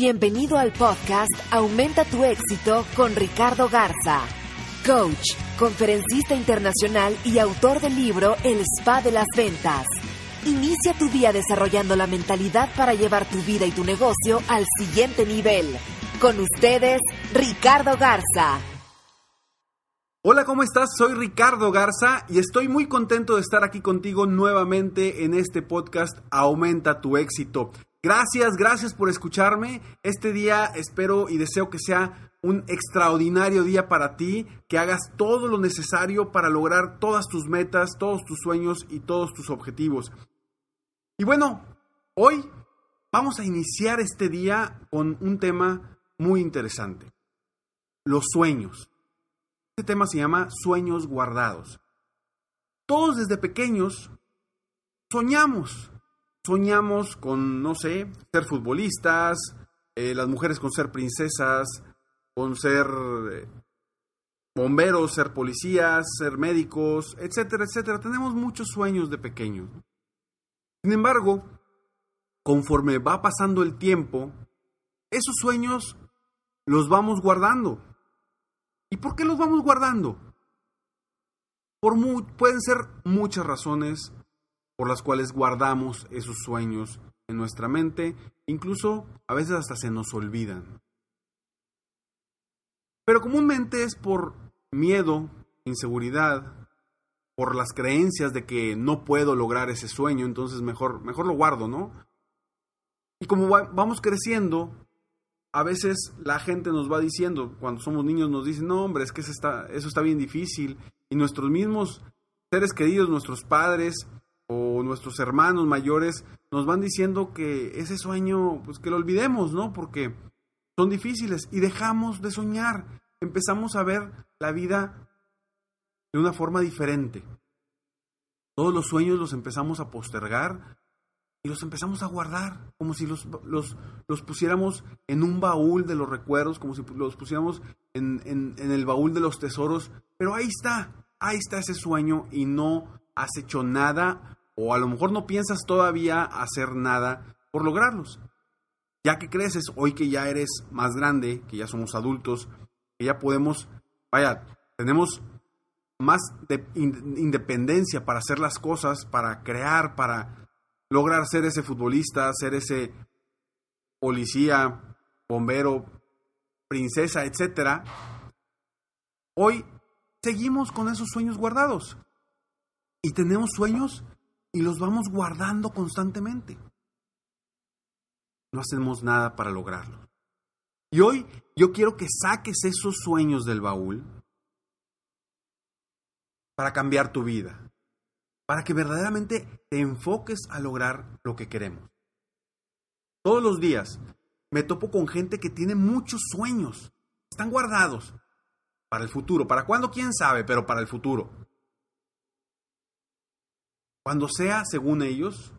Bienvenido al podcast Aumenta tu éxito con Ricardo Garza, coach, conferencista internacional y autor del libro El Spa de las Ventas. Inicia tu día desarrollando la mentalidad para llevar tu vida y tu negocio al siguiente nivel. Con ustedes, Ricardo Garza. Hola, ¿cómo estás? Soy Ricardo Garza y estoy muy contento de estar aquí contigo nuevamente en este podcast Aumenta tu éxito. Gracias, gracias por escucharme. Este día espero y deseo que sea un extraordinario día para ti, que hagas todo lo necesario para lograr todas tus metas, todos tus sueños y todos tus objetivos. Y bueno, hoy vamos a iniciar este día con un tema muy interesante. Los sueños. Este tema se llama sueños guardados. Todos desde pequeños soñamos soñamos con, no sé, ser futbolistas, eh, las mujeres con ser princesas, con ser eh, bomberos, ser policías, ser médicos, etcétera, etcétera. Tenemos muchos sueños de pequeños. Sin embargo, conforme va pasando el tiempo, esos sueños los vamos guardando. ¿Y por qué los vamos guardando? Por pueden ser muchas razones por las cuales guardamos esos sueños en nuestra mente, incluso a veces hasta se nos olvidan. Pero comúnmente es por miedo, inseguridad, por las creencias de que no puedo lograr ese sueño, entonces mejor, mejor lo guardo, ¿no? Y como vamos creciendo, a veces la gente nos va diciendo, cuando somos niños nos dicen, no hombre, es que eso está, eso está bien difícil, y nuestros mismos seres queridos, nuestros padres, nuestros hermanos mayores nos van diciendo que ese sueño, pues que lo olvidemos, ¿no? Porque son difíciles y dejamos de soñar. Empezamos a ver la vida de una forma diferente. Todos los sueños los empezamos a postergar y los empezamos a guardar, como si los, los, los pusiéramos en un baúl de los recuerdos, como si los pusiéramos en, en, en el baúl de los tesoros. Pero ahí está, ahí está ese sueño y no has hecho nada o a lo mejor no piensas todavía hacer nada por lograrlos. Ya que creces, hoy que ya eres más grande, que ya somos adultos, que ya podemos, vaya, tenemos más de independencia para hacer las cosas, para crear, para lograr ser ese futbolista, ser ese policía, bombero, princesa, etc. Hoy seguimos con esos sueños guardados. Y tenemos sueños y los vamos guardando constantemente. No hacemos nada para lograrlo. Y hoy yo quiero que saques esos sueños del baúl para cambiar tu vida, para que verdaderamente te enfoques a lograr lo que queremos. Todos los días me topo con gente que tiene muchos sueños, están guardados para el futuro. ¿Para cuándo? ¿Quién sabe? Pero para el futuro cuando sea, según ellos,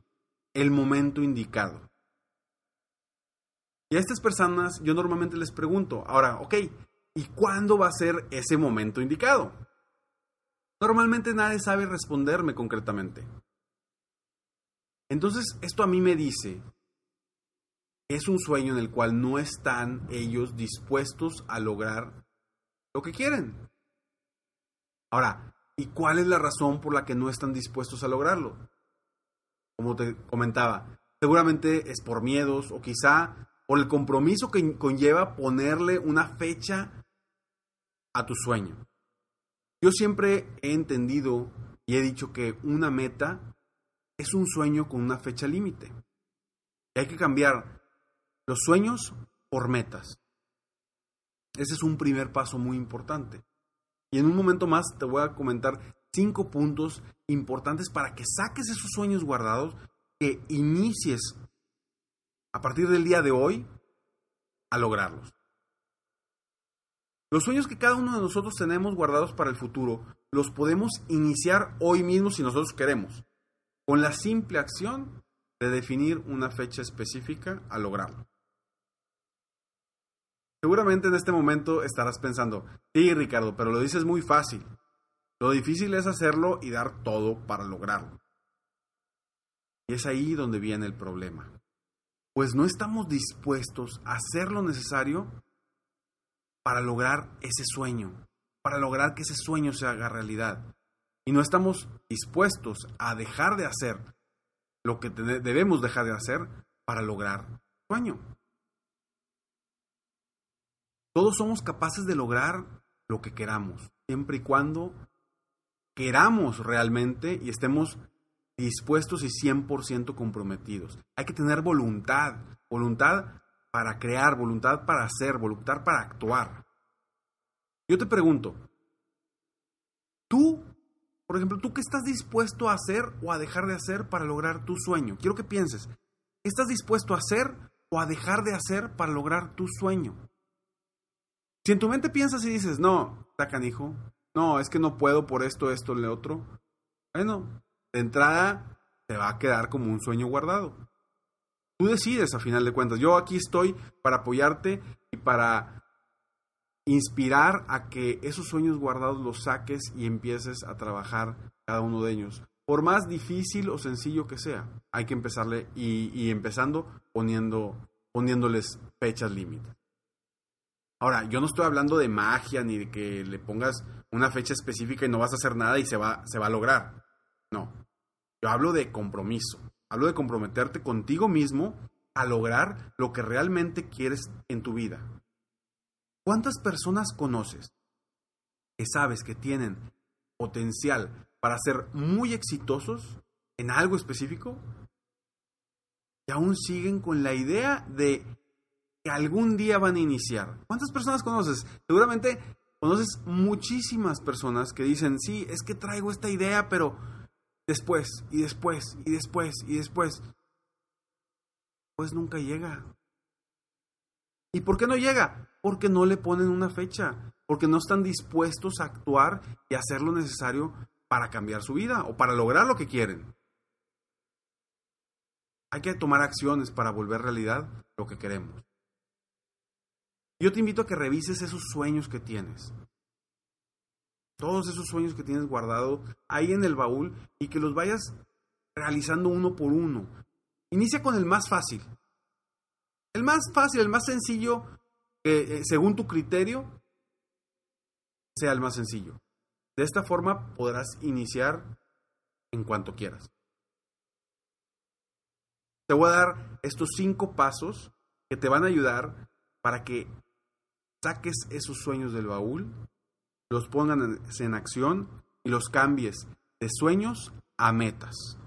el momento indicado. Y a estas personas yo normalmente les pregunto, ahora, ok, ¿y cuándo va a ser ese momento indicado? Normalmente nadie sabe responderme concretamente. Entonces, esto a mí me dice es un sueño en el cual no están ellos dispuestos a lograr lo que quieren. Ahora, ¿Y cuál es la razón por la que no están dispuestos a lograrlo? Como te comentaba, seguramente es por miedos o quizá por el compromiso que conlleva ponerle una fecha a tu sueño. Yo siempre he entendido y he dicho que una meta es un sueño con una fecha límite. Y hay que cambiar los sueños por metas. Ese es un primer paso muy importante. Y en un momento más te voy a comentar cinco puntos importantes para que saques esos sueños guardados, que inicies a partir del día de hoy a lograrlos. Los sueños que cada uno de nosotros tenemos guardados para el futuro los podemos iniciar hoy mismo si nosotros queremos, con la simple acción de definir una fecha específica a lograrlo. Seguramente en este momento estarás pensando, sí Ricardo, pero lo dices muy fácil. Lo difícil es hacerlo y dar todo para lograrlo. Y es ahí donde viene el problema. Pues no estamos dispuestos a hacer lo necesario para lograr ese sueño, para lograr que ese sueño se haga realidad. Y no estamos dispuestos a dejar de hacer lo que debemos dejar de hacer para lograr el sueño. Todos somos capaces de lograr lo que queramos, siempre y cuando queramos realmente y estemos dispuestos y 100% comprometidos. Hay que tener voluntad, voluntad para crear, voluntad para hacer, voluntad para actuar. Yo te pregunto, tú, por ejemplo, tú qué estás dispuesto a hacer o a dejar de hacer para lograr tu sueño? Quiero que pienses, ¿qué estás dispuesto a hacer o a dejar de hacer para lograr tu sueño? Si en tu mente piensas y dices, no, está hijo no, es que no puedo por esto, esto, lo otro. Bueno, de entrada te va a quedar como un sueño guardado. Tú decides a final de cuentas. Yo aquí estoy para apoyarte y para inspirar a que esos sueños guardados los saques y empieces a trabajar cada uno de ellos. Por más difícil o sencillo que sea, hay que empezarle y, y empezando poniendo, poniéndoles fechas límites. Ahora, yo no estoy hablando de magia ni de que le pongas una fecha específica y no vas a hacer nada y se va, se va a lograr. No. Yo hablo de compromiso. Hablo de comprometerte contigo mismo a lograr lo que realmente quieres en tu vida. ¿Cuántas personas conoces que sabes que tienen potencial para ser muy exitosos en algo específico y aún siguen con la idea de que algún día van a iniciar. ¿Cuántas personas conoces? Seguramente conoces muchísimas personas que dicen, sí, es que traigo esta idea, pero después, y después, y después, y después. Pues nunca llega. ¿Y por qué no llega? Porque no le ponen una fecha, porque no están dispuestos a actuar y hacer lo necesario para cambiar su vida o para lograr lo que quieren. Hay que tomar acciones para volver realidad lo que queremos. Yo te invito a que revises esos sueños que tienes. Todos esos sueños que tienes guardado ahí en el baúl y que los vayas realizando uno por uno. Inicia con el más fácil. El más fácil, el más sencillo, eh, según tu criterio, sea el más sencillo. De esta forma podrás iniciar en cuanto quieras. Te voy a dar estos cinco pasos que te van a ayudar para que saques esos sueños del baúl, los pongan en acción y los cambies de sueños a metas.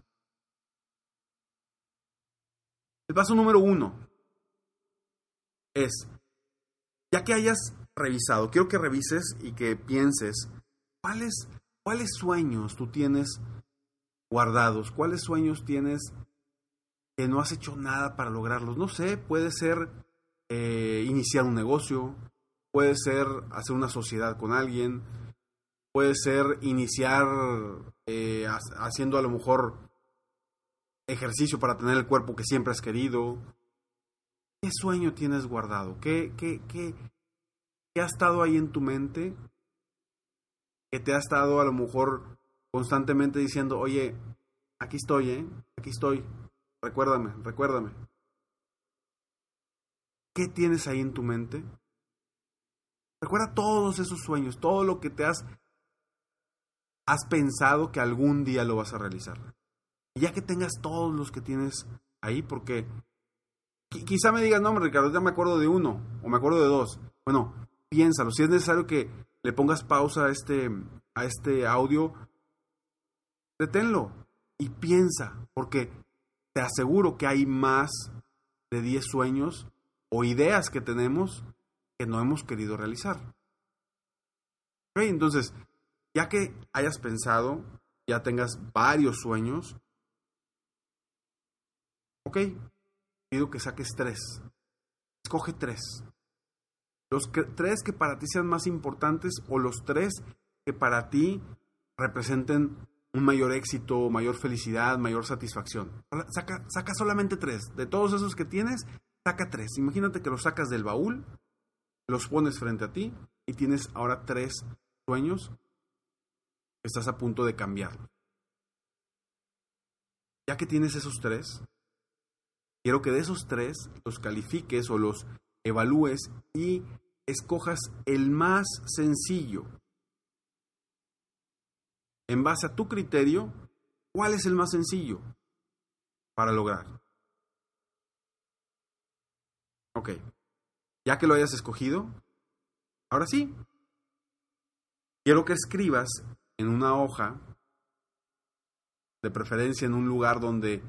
El paso número uno es, ya que hayas revisado, quiero que revises y que pienses cuáles, cuáles sueños tú tienes guardados, cuáles sueños tienes que no has hecho nada para lograrlos. No sé, puede ser eh, iniciar un negocio, puede ser hacer una sociedad con alguien, puede ser iniciar eh, haciendo a lo mejor ejercicio para tener el cuerpo que siempre has querido. ¿Qué sueño tienes guardado? ¿Qué, qué, qué, qué ha estado ahí en tu mente? Que te ha estado a lo mejor constantemente diciendo, oye, aquí estoy, ¿eh? Aquí estoy. Recuérdame, recuérdame. ¿Qué tienes ahí en tu mente? Recuerda todos esos sueños, todo lo que te has, has pensado que algún día lo vas a realizar. Ya que tengas todos los que tienes ahí, porque quizá me digas, no, Ricardo, ya me acuerdo de uno o me acuerdo de dos. Bueno, piénsalo. Si es necesario que le pongas pausa a este, a este audio, deténlo y piensa, porque te aseguro que hay más de 10 sueños o ideas que tenemos que no hemos querido realizar. entonces, ya que hayas pensado, ya tengas varios sueños, ok, pido que saques tres. Escoge tres. Los tres que para ti sean más importantes o los tres que para ti representen un mayor éxito, mayor felicidad, mayor satisfacción. Saca, saca solamente tres. De todos esos que tienes, saca tres. Imagínate que los sacas del baúl, los pones frente a ti y tienes ahora tres sueños estás a punto de cambiar. Ya que tienes esos tres, quiero que de esos tres los califiques o los evalúes y escojas el más sencillo en base a tu criterio, ¿cuál es el más sencillo para lograr? Ok, ya que lo hayas escogido, ahora sí, quiero que escribas en una hoja, de preferencia en un lugar donde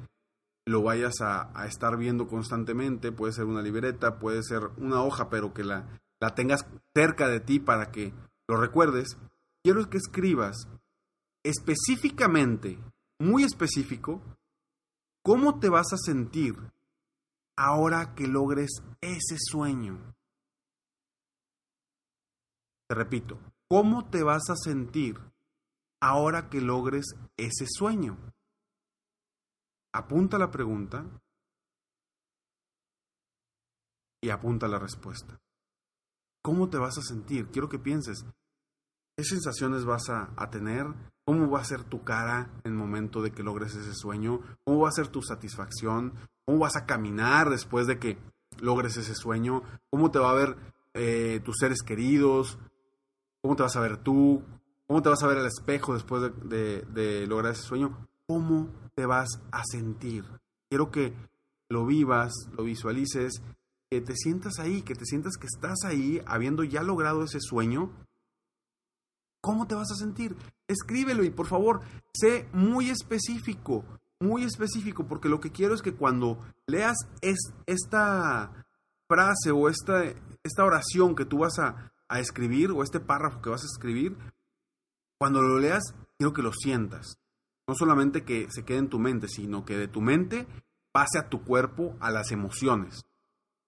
lo vayas a, estar viendo constantemente, puede ser una libreta, puede ser una hoja, pero que la, tengas cerca de ti para que lo recuerdes. Quiero que escribas específicamente, muy específico, cómo te vas a sentir ahora que logres ese sueño. Te repito, ¿cómo te vas a sentir ahora que logres ese sueño? Apunta la pregunta y apunta la respuesta. ¿Cómo te vas a sentir? Quiero que pienses, ¿qué sensaciones vas a, tener? ¿Cómo va a ser tu cara en el momento de que logres ese sueño? ¿Cómo va a ser tu satisfacción? ¿Cómo vas a caminar después de que logres ese sueño? ¿Cómo te va a ver eh, tus seres queridos? ¿Cómo te vas a ver tú? ¿Cómo te vas a ver al espejo después de, lograr ese sueño? ¿Cómo te vas a sentir? Quiero que lo vivas, lo visualices, que te sientas ahí, que te sientas que estás ahí habiendo ya logrado ese sueño ¿Cómo te vas a sentir? Escríbelo y por favor, sé muy específico, muy específico, porque lo que quiero es que cuando leas esta frase o esta, esta oración que tú vas a, a escribir o este párrafo que vas a escribir, cuando lo leas, quiero que lo sientas. No solamente que se quede en tu mente, sino que de tu mente pase a tu cuerpo, a las emociones.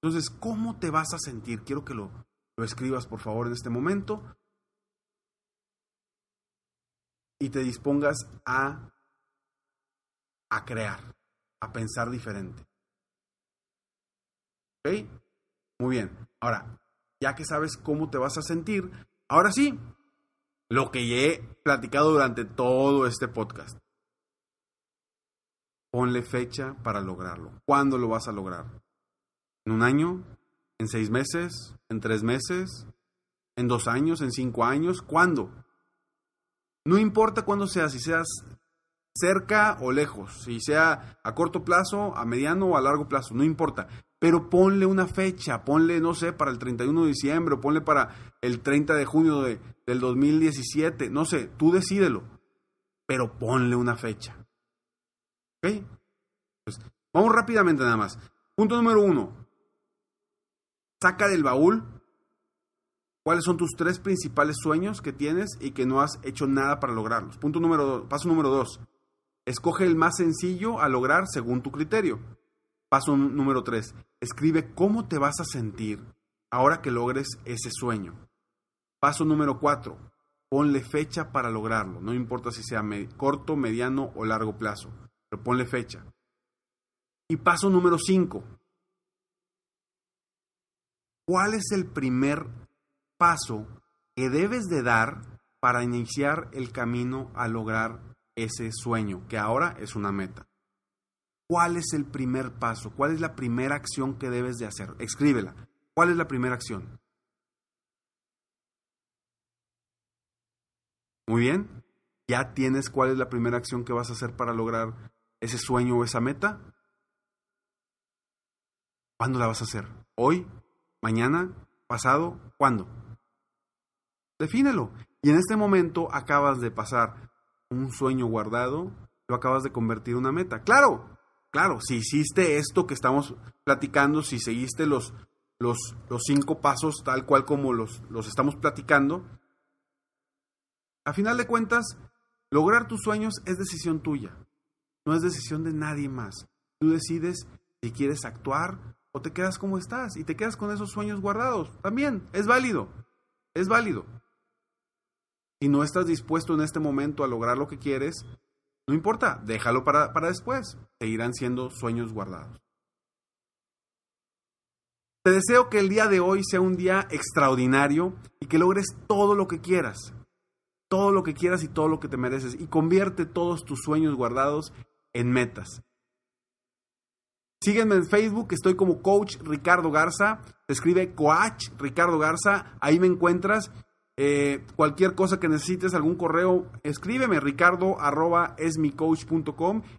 Entonces, ¿cómo te vas a sentir? Quiero que lo, lo escribas, por favor, en este momento y te dispongas a, a crear, a pensar diferente. ¿Ok? Muy bien. Ahora, ya que sabes cómo te vas a sentir, ahora sí, lo que he platicado durante todo este podcast. Ponle fecha para lograrlo. ¿Cuándo lo vas a lograr? ¿En un año? ¿En seis meses? ¿En tres meses? ¿En dos años? ¿En cinco años? ¿Cuándo? No importa cuándo sea, si seas cerca o lejos, si sea a corto plazo, a mediano o a largo plazo, no importa. Pero ponle una fecha, ponle, no sé, para el 31 de diciembre, o ponle para el 30 de junio de, del 2017, no sé, tú decídelo, pero ponle una fecha. ¿Ok? Pues, vamos rápidamente nada más. Punto número uno. Saca del baúl ¿Cuáles son tus tres principales sueños que tienes y que no has hecho nada para lograrlos? Punto número paso número dos. Escoge el más sencillo a lograr según tu criterio. Paso número tres. Escribe cómo te vas a sentir ahora que logres ese sueño. Paso número cuatro. Ponle fecha para lograrlo. No importa si sea corto, mediano o largo plazo. Pero ponle fecha. Y paso número cinco. ¿Cuál es el primer paso que debes de dar para iniciar el camino a lograr ese sueño, que ahora es una meta. ¿Cuál es el primer paso? ¿Cuál es la primera acción que debes de hacer? Escríbela. ¿Cuál es la primera acción? Muy bien. ¿Ya tienes cuál es la primera acción que vas a hacer para lograr ese sueño o esa meta? ¿Cuándo la vas a hacer? ¿Hoy? ¿Mañana? ¿Pasado? ¿Cuándo? Defínelo. Y en este momento acabas de pasar un sueño guardado, lo acabas de convertir en una meta. Claro, claro, si hiciste esto que estamos platicando, si seguiste los, los, los cinco pasos tal cual como los, los estamos platicando, a final de cuentas, lograr tus sueños es decisión tuya, no es decisión de nadie más. Tú decides si quieres actuar o te quedas como estás y te quedas con esos sueños guardados. También es válido, es válido. Si no estás dispuesto en este momento a lograr lo que quieres, no importa, déjalo para, para después. Seguirán siendo sueños guardados. Te deseo que el día de hoy sea un día extraordinario y que logres todo lo que quieras. Todo lo que quieras y todo lo que te mereces. Y convierte todos tus sueños guardados en metas. Sígueme en Facebook, estoy como Coach Ricardo Garza. Se escribe Coach Ricardo Garza. Ahí me encuentras. Eh, cualquier cosa que necesites, algún correo, escríbeme ricardo arroba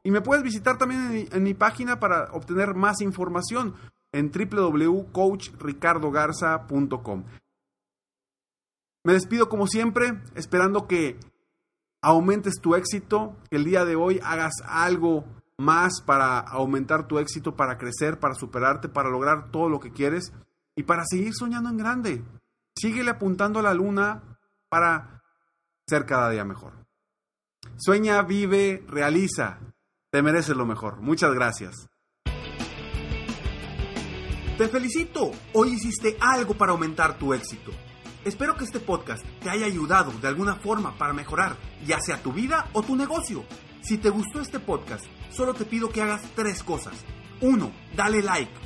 y me puedes visitar también en mi, en mi, página para obtener más información en www.coachricardogarza.com. Me despido como siempre, esperando que aumentes tu éxito, que el día de hoy hagas algo más para aumentar tu éxito, para crecer, para superarte, para lograr todo lo que quieres y para seguir soñando en grande. Síguele apuntando a la luna para ser cada día mejor. Sueña, vive, realiza. Te mereces lo mejor. Muchas gracias. Te felicito. Hoy hiciste algo para aumentar tu éxito. Espero que este podcast te haya ayudado de alguna forma para mejorar ya sea tu vida o tu negocio. Si te gustó este podcast, solo te pido que hagas tres cosas. 1. Dale like.